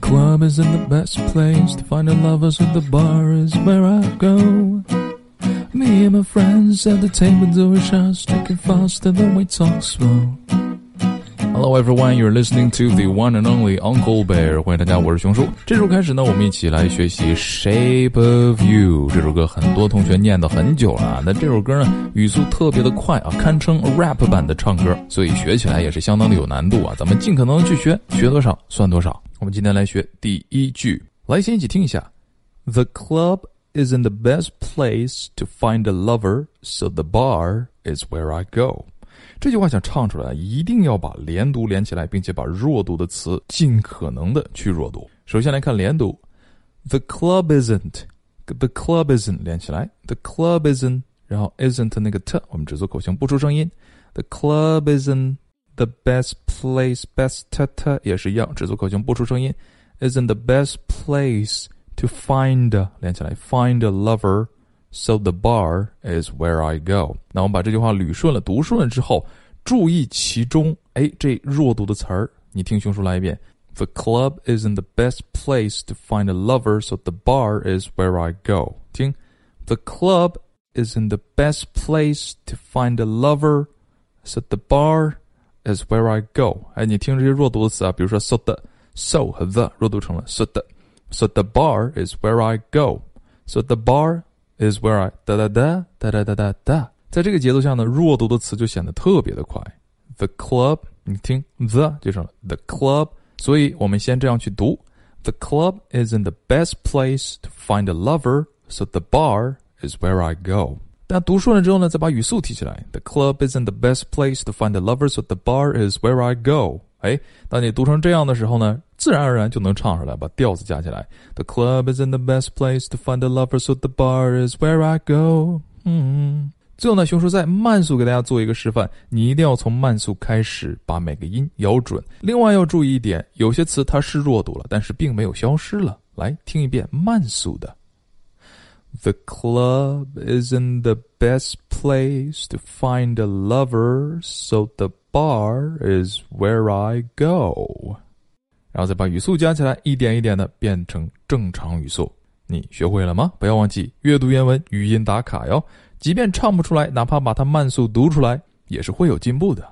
club isn't the best place to find a lover, so the bar is where I go. Me and my friends at the table doing shots, drinking faster than we talk slow. Hello everyone, you're listening to the one and only Uncle Bear。欢迎大家，我是熊叔。这首开始呢，我们一起来学习《Shape of You》这首歌。很多同学念叨很久了啊，那这首歌呢，语速特别的快啊，堪称 rap 版的唱歌，所以学起来也是相当的有难度啊。咱们尽可能去学，学多少算多少。我们今天来学第一句，来先一起听一下：The club isn't the best place to find a lover, so the bar is where I go。这句话想唱出来，一定要把连读连起来，并且把弱读的词尽可能的去弱读。首先来看连读，The club isn't，The club isn't 连起来，The club isn't，然后 isn't 那个 t 我们只做口型，不出声音。The club isn't the best place，best t t 也是一样，只做口型，不出声音。Isn't the best place to find 连起来，find a lover。So the bar is where I go。那我们把这句话捋顺了，读顺了之后，注意其中，哎，这弱读的词儿，你听熊叔来一遍。The club isn't the best place to find a lover, so the bar is where I go。听，The club isn't the best place to find a lover, so the bar is where I go。哎，你听这些弱读的词啊，比如说 so 的 so 和 the 弱读成了 so 的，so the bar is where I go。So the bar is where I 哒哒哒哒哒哒哒哒，在这个节奏下呢，弱读的词就显得特别的快。The club，你听 the 就成了 the club，所以我们先这样去读：The club isn't the best place to find a lover, so the bar is where I go。 但读顺了之后呢，再把语速提起来：The club isn't the best place to find a lover, so the bar is where I go。哎，当你读成这样的时候呢，自然而然就能唱出来，把调子加起来。The club isn't the best place to find a lover, so the bar is where I go。嗯，最后呢，熊叔再慢速给大家做一个示范，你一定要从慢速开始，把每个音咬准。另外要注意一点，有些词它是弱读了，但是并没有消失了。来听一遍慢速的。The club isn't the best place to find a lover, so the bar is where I go。然后再把语速加起来，一点一点的变成正常语速。你学会了吗？不要忘记阅读原文、语音打卡哟。即便唱不出来，哪怕把它慢速读出来，也是会有进步的。